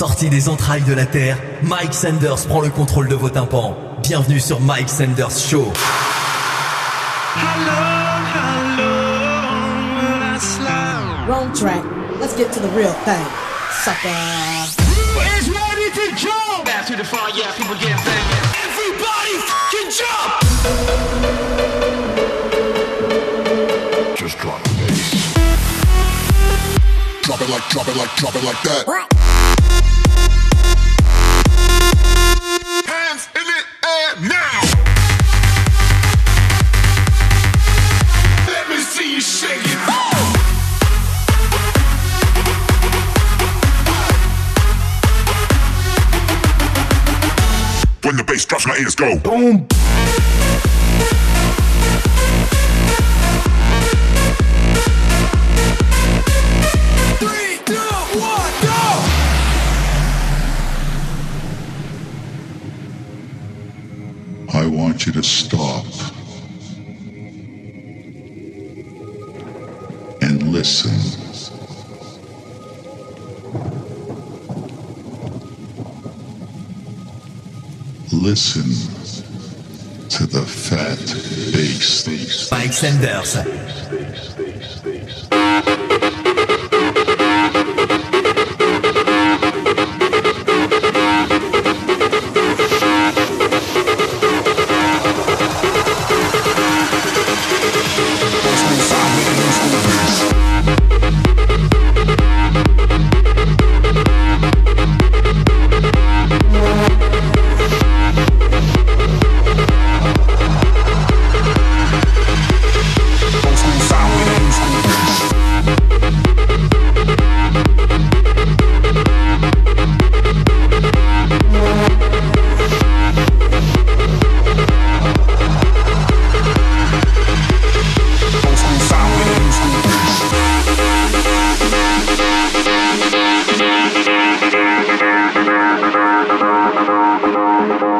Sorti des entrailles de la Terre, Mike Sanders prend le contrôle de vos tympans. Bienvenue sur Mike Sanders Show. Wrong track. Let's get to the real thing. Sucker. Ready to jump! Back to the fire, yeah, people get. Everybody fucking jump! Just drop the bass. Drop it like, drop it like, drop it like that. Bass drops, my ears go boom. Sanders. Listen to the fat bass. Everybody fucking music!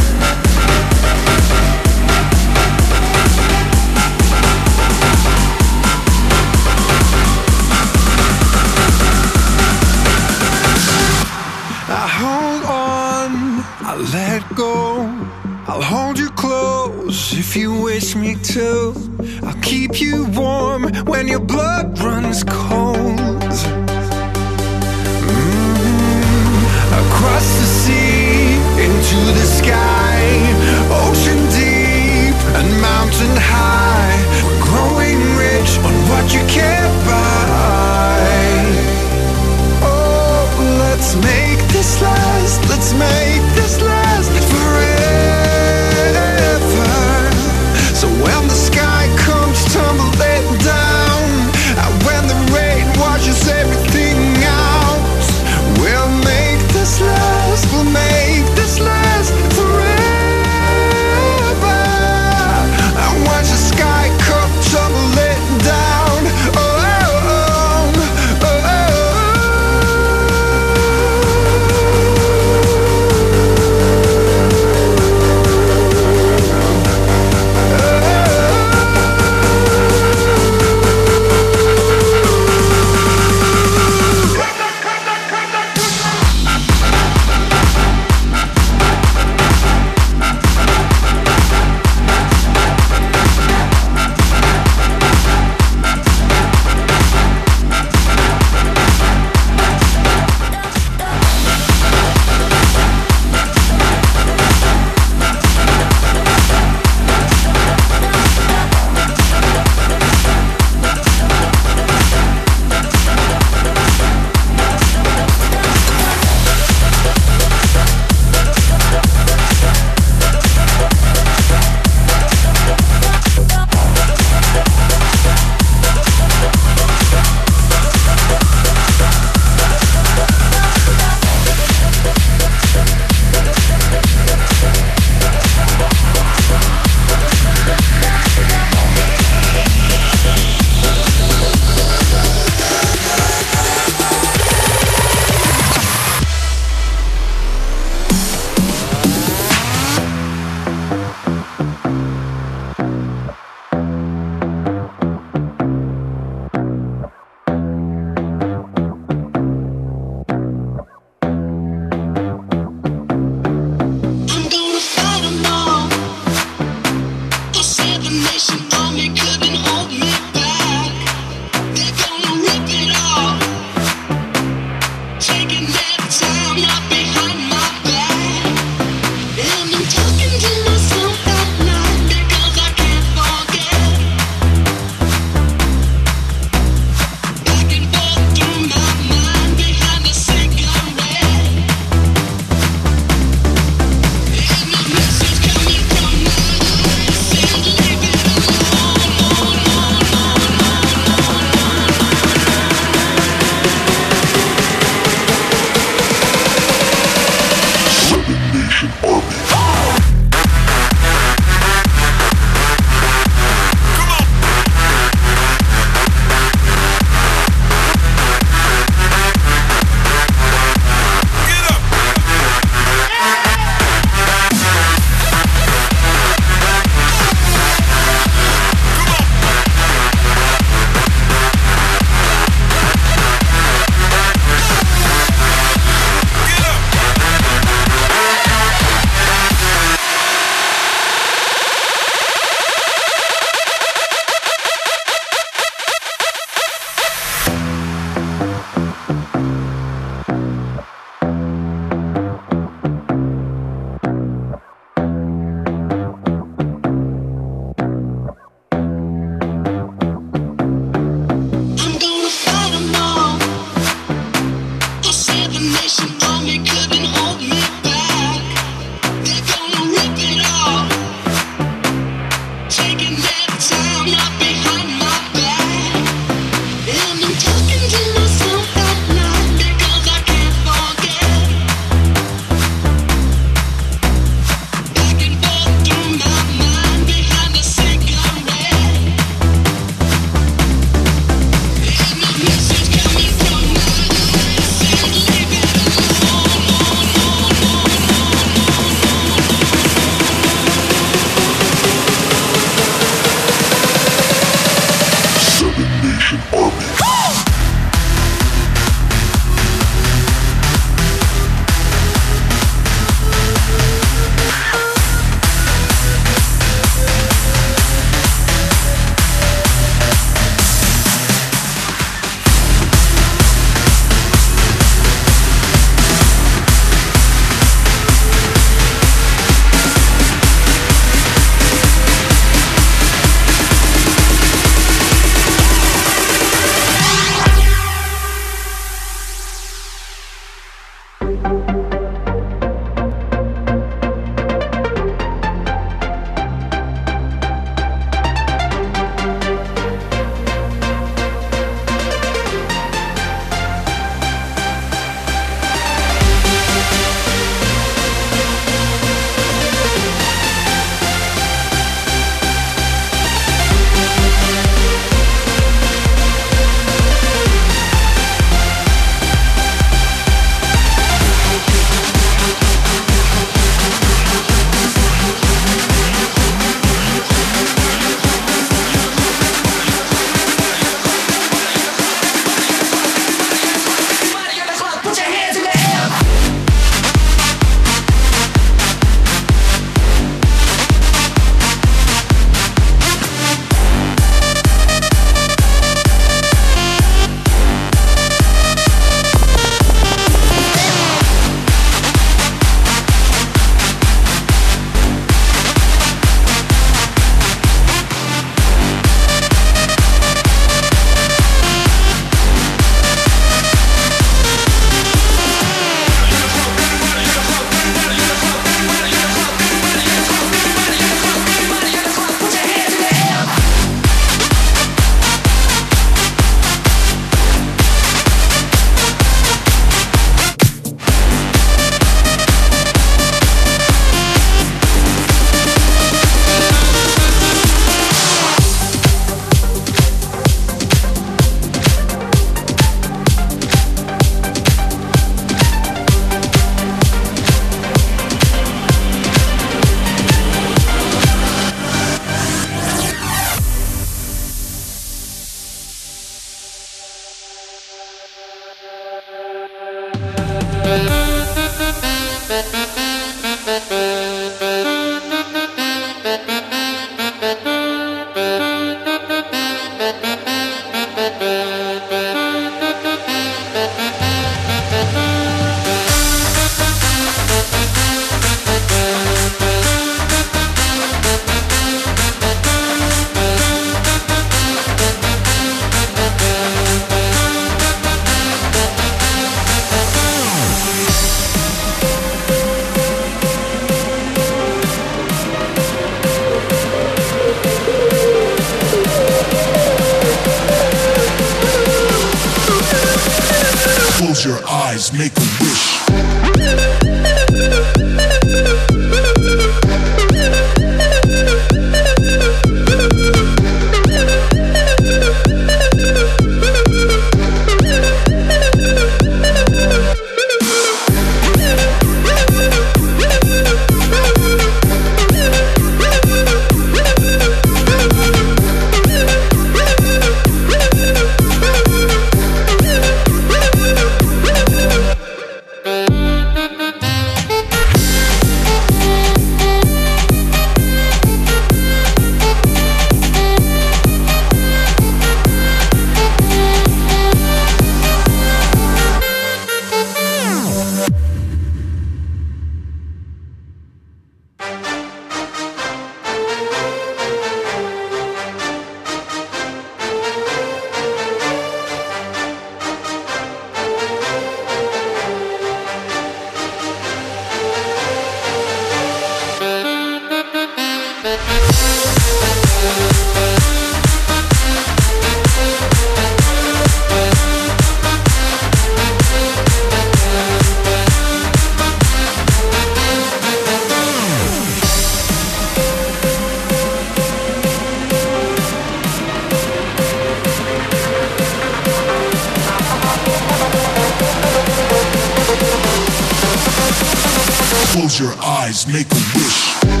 Close your eyes, make a wish.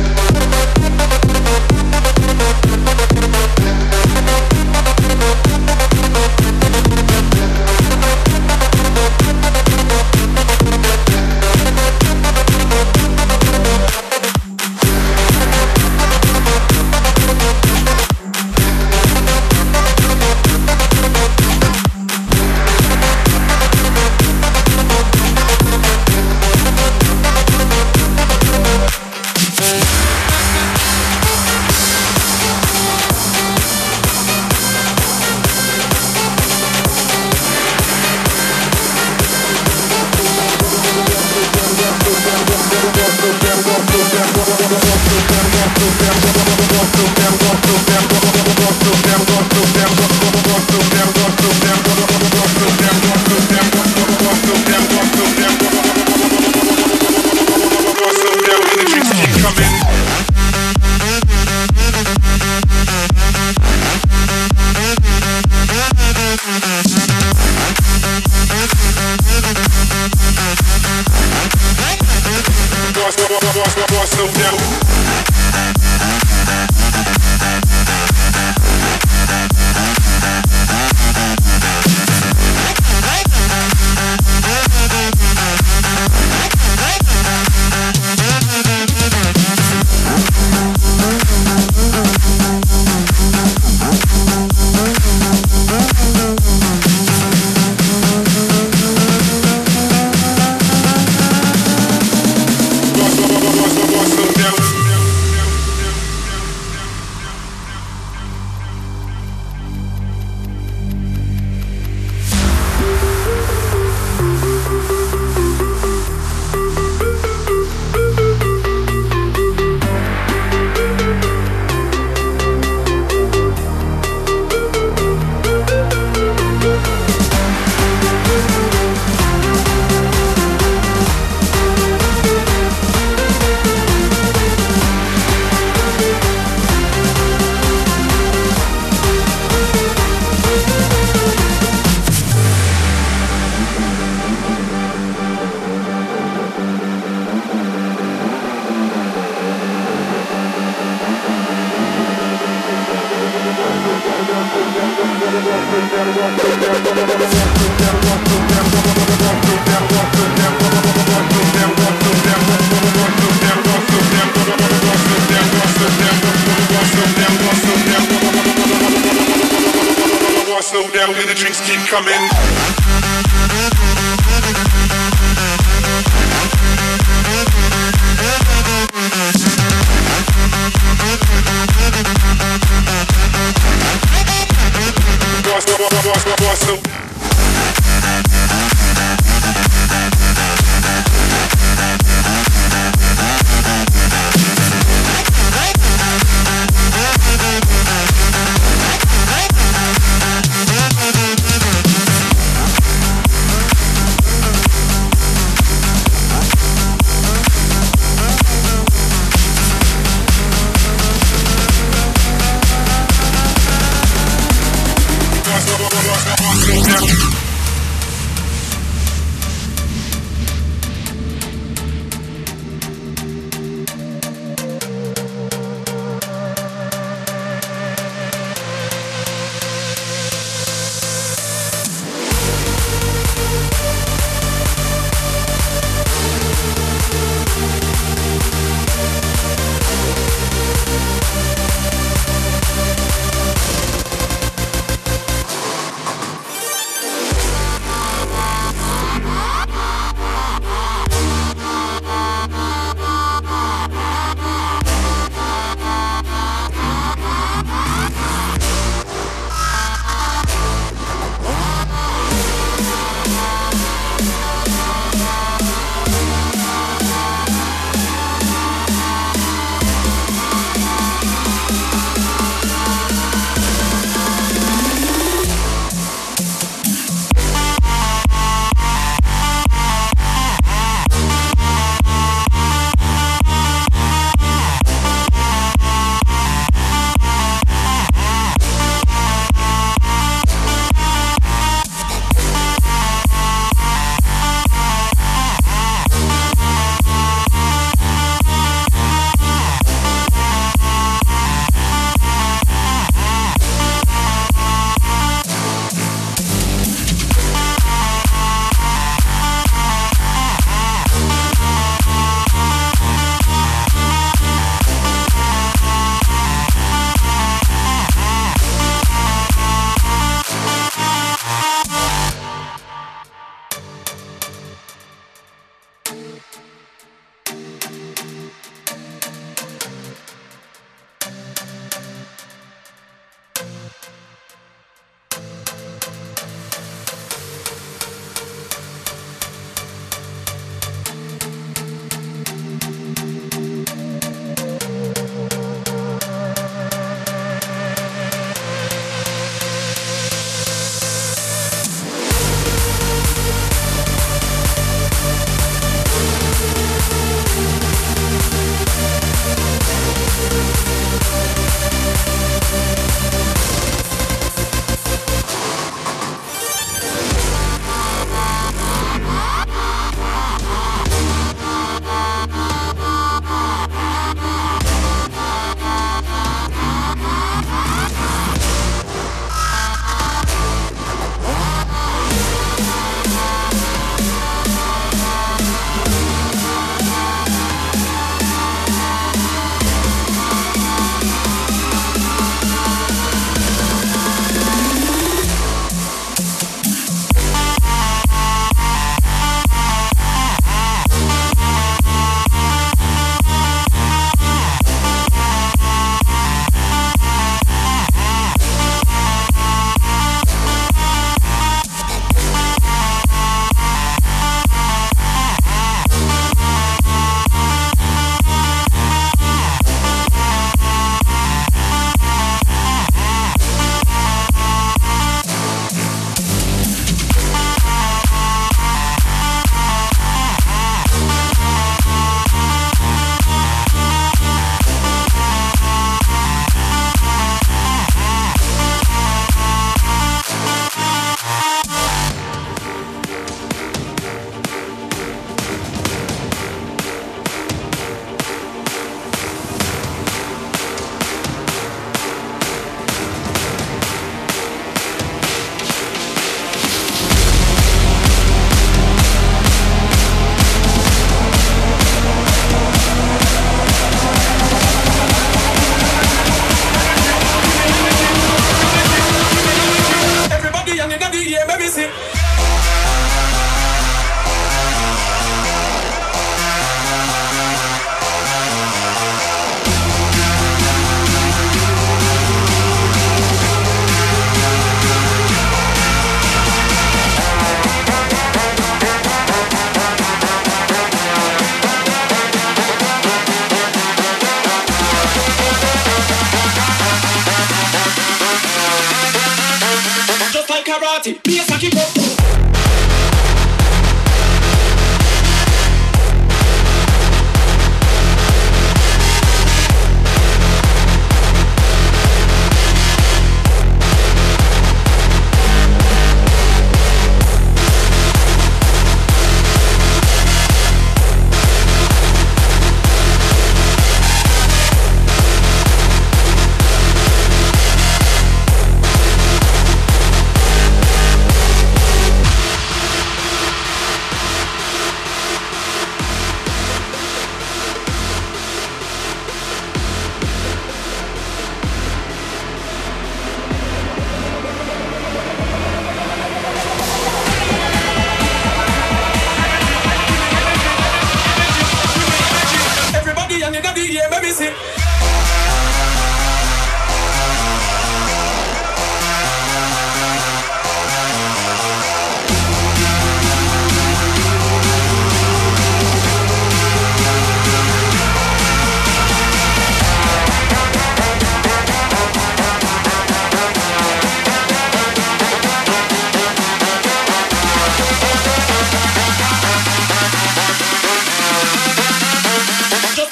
And the baby, sing. Just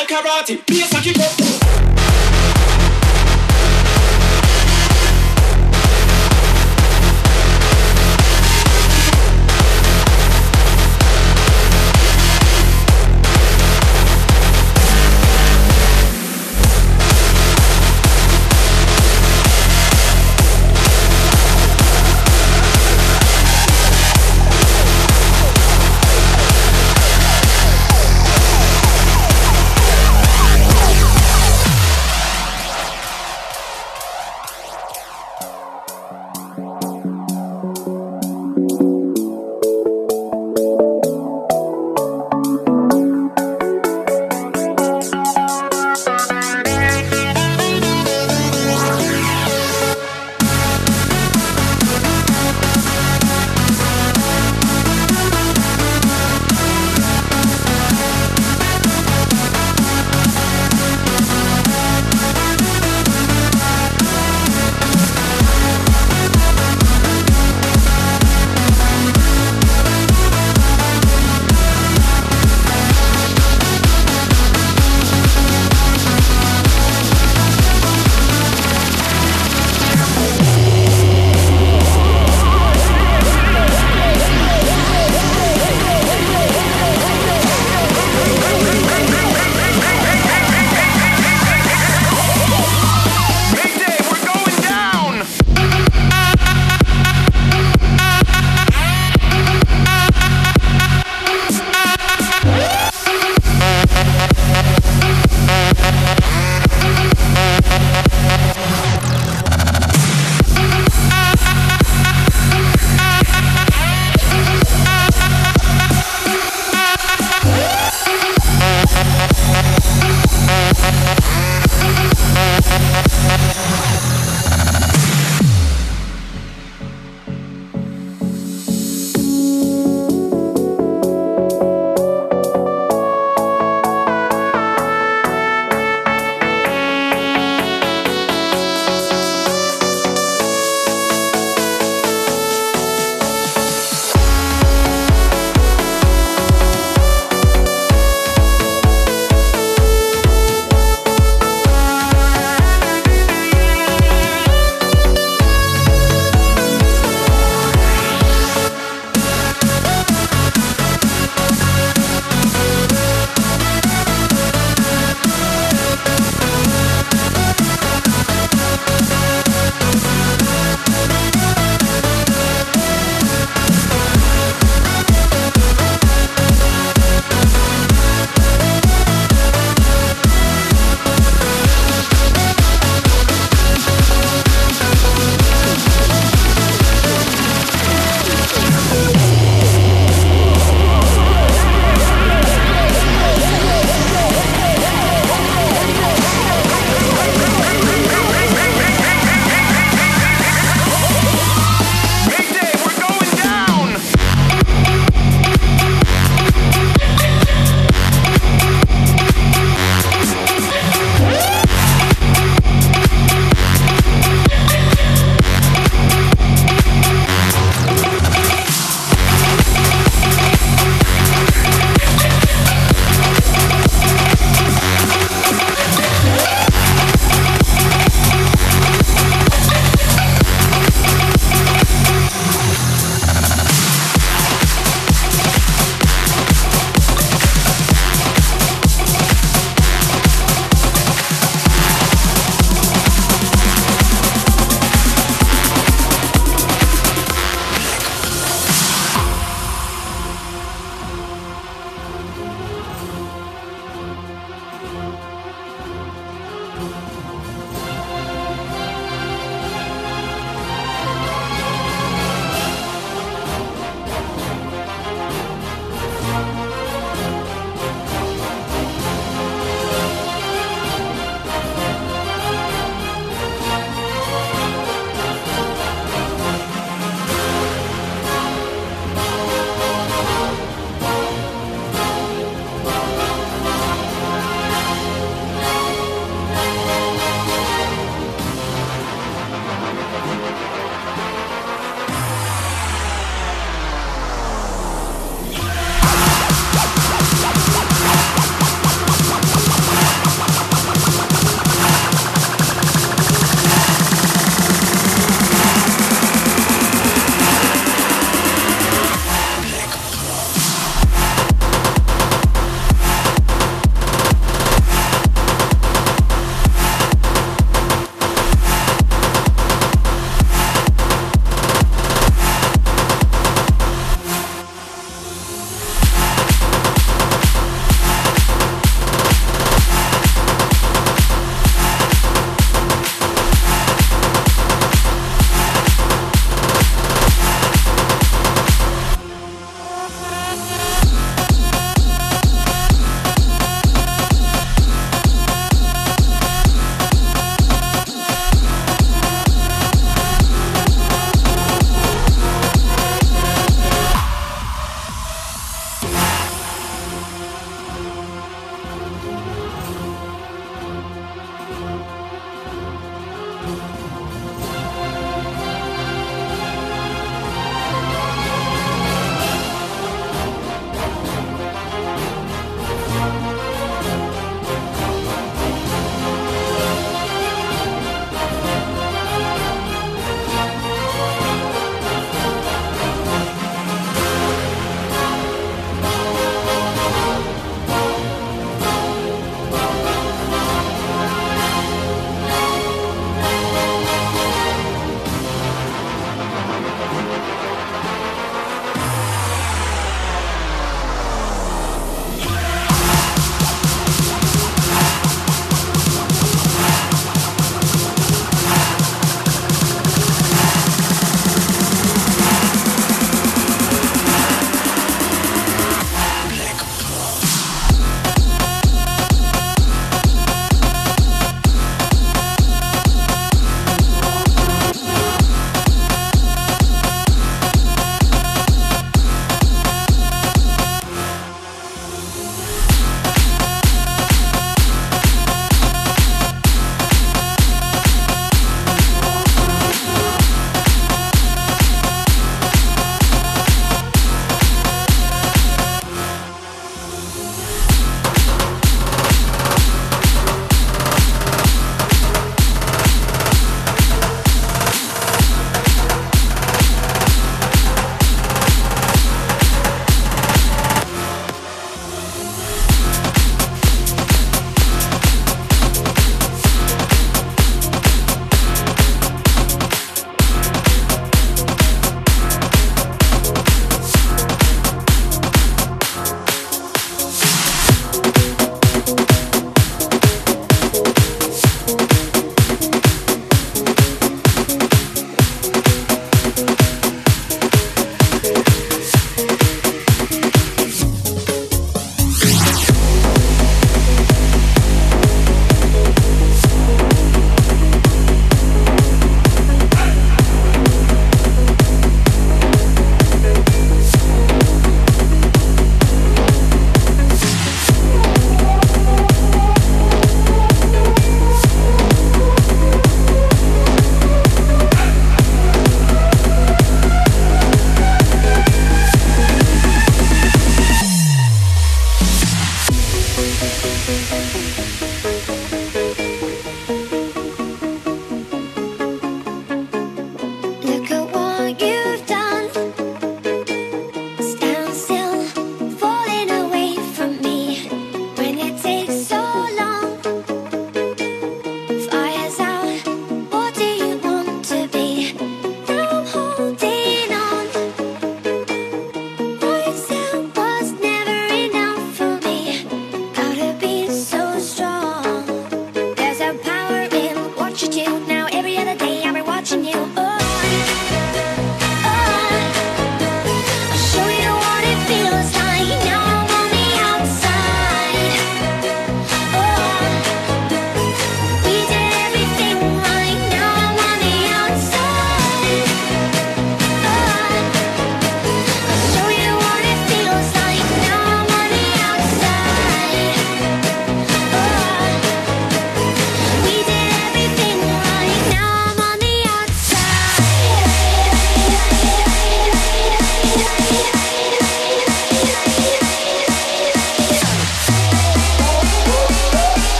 like karate, bass and kick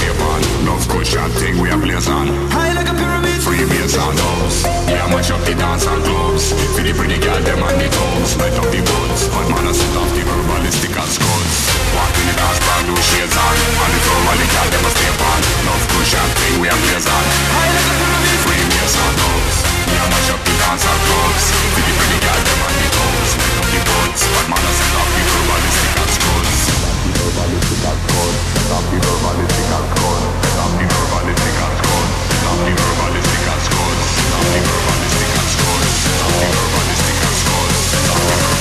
Japan Love good shot thing we are blazing High like a pyramid. Free bass and dubs. We are mash up the dance and clubs. For the pretty girl them and the thugs Light up the guns But man I set off the verbalistic and scuds Walk in the dance brand new shades on. On the floor while the girl them a stay on. Love good shot thing we are blazing High like a pyramid. Free bass and dubs. We are mash up the dance and clubs. For the pretty girl them and the thugs Light up the guns But man I set off the verbalistic and scuds Verbalistik als Kunst, die Verbalistik als Kunst, die Verbalistik als Kunst.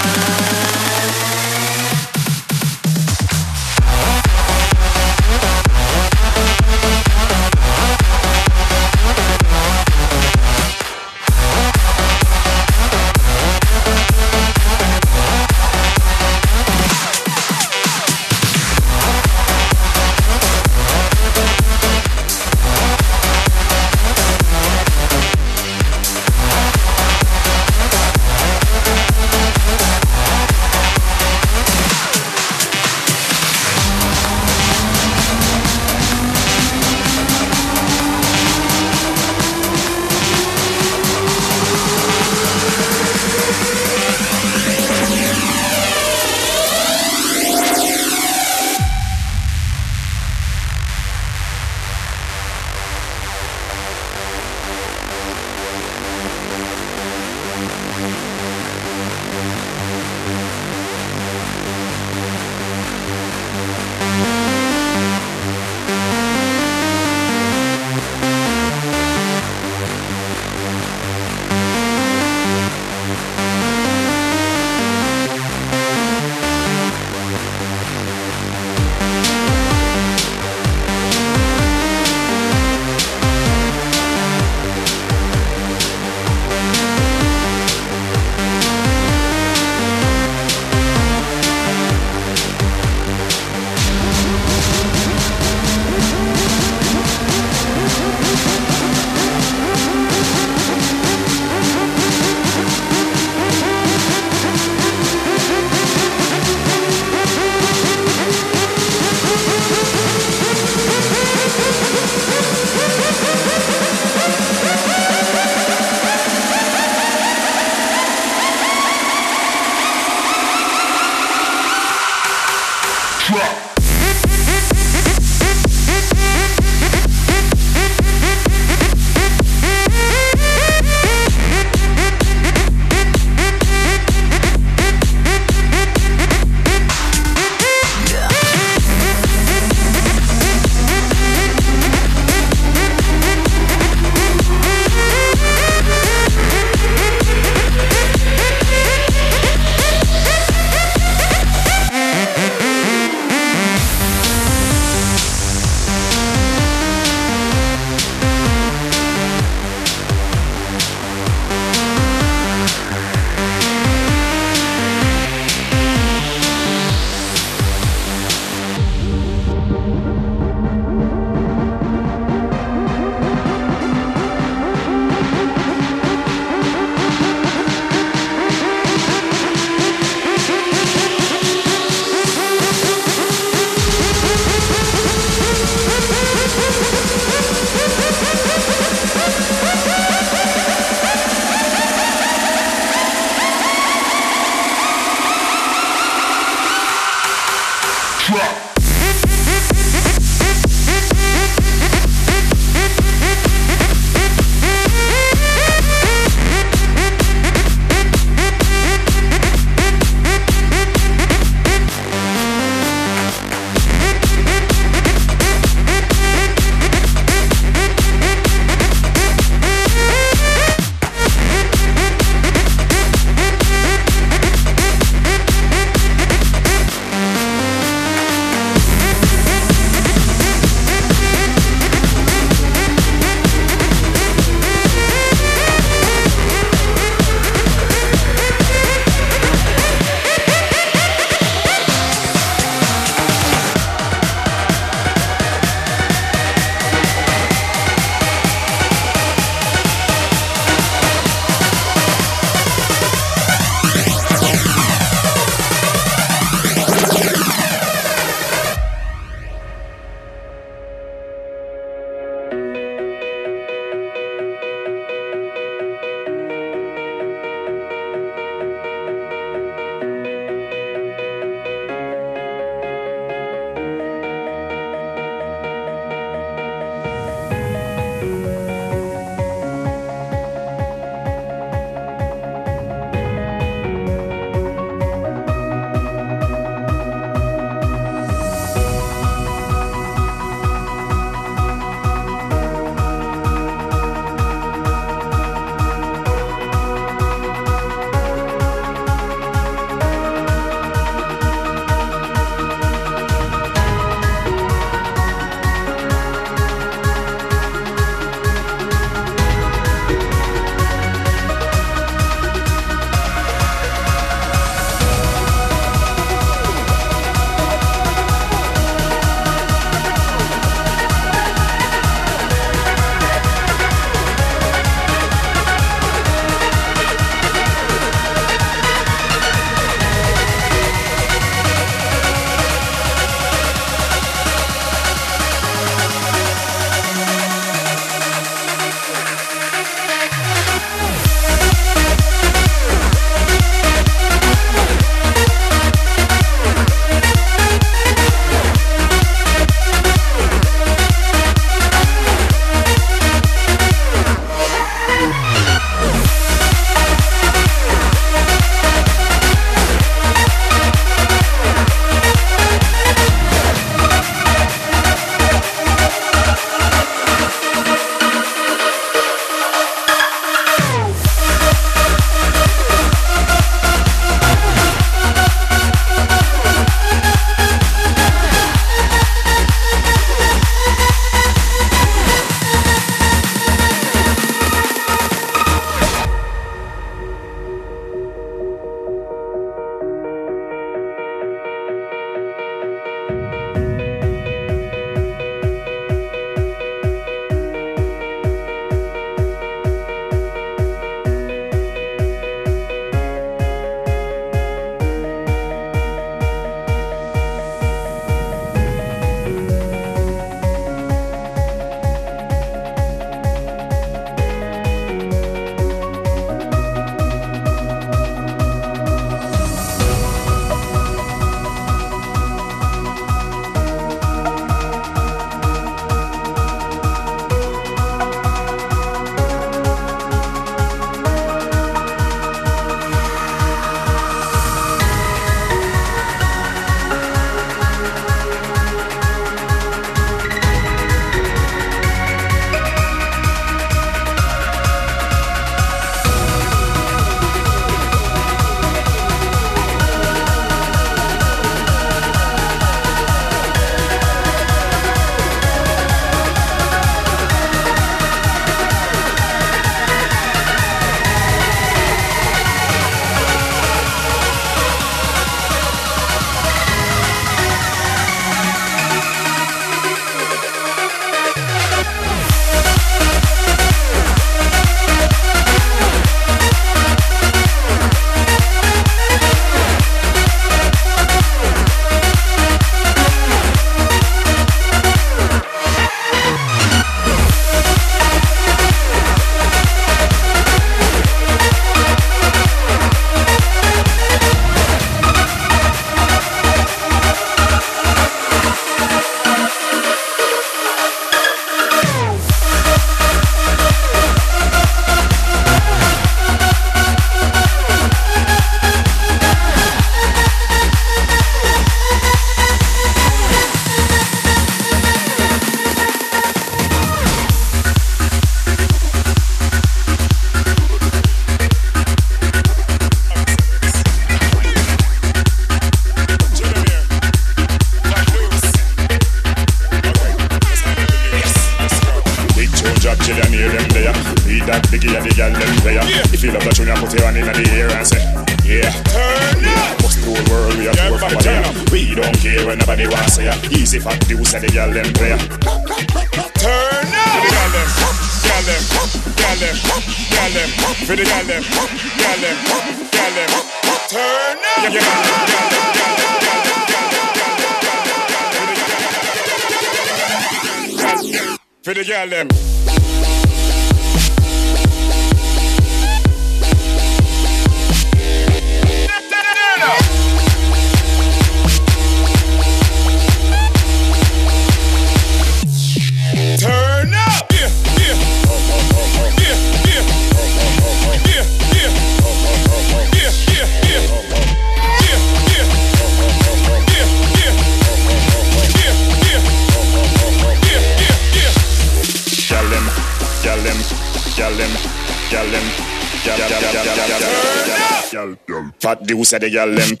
Said the girl them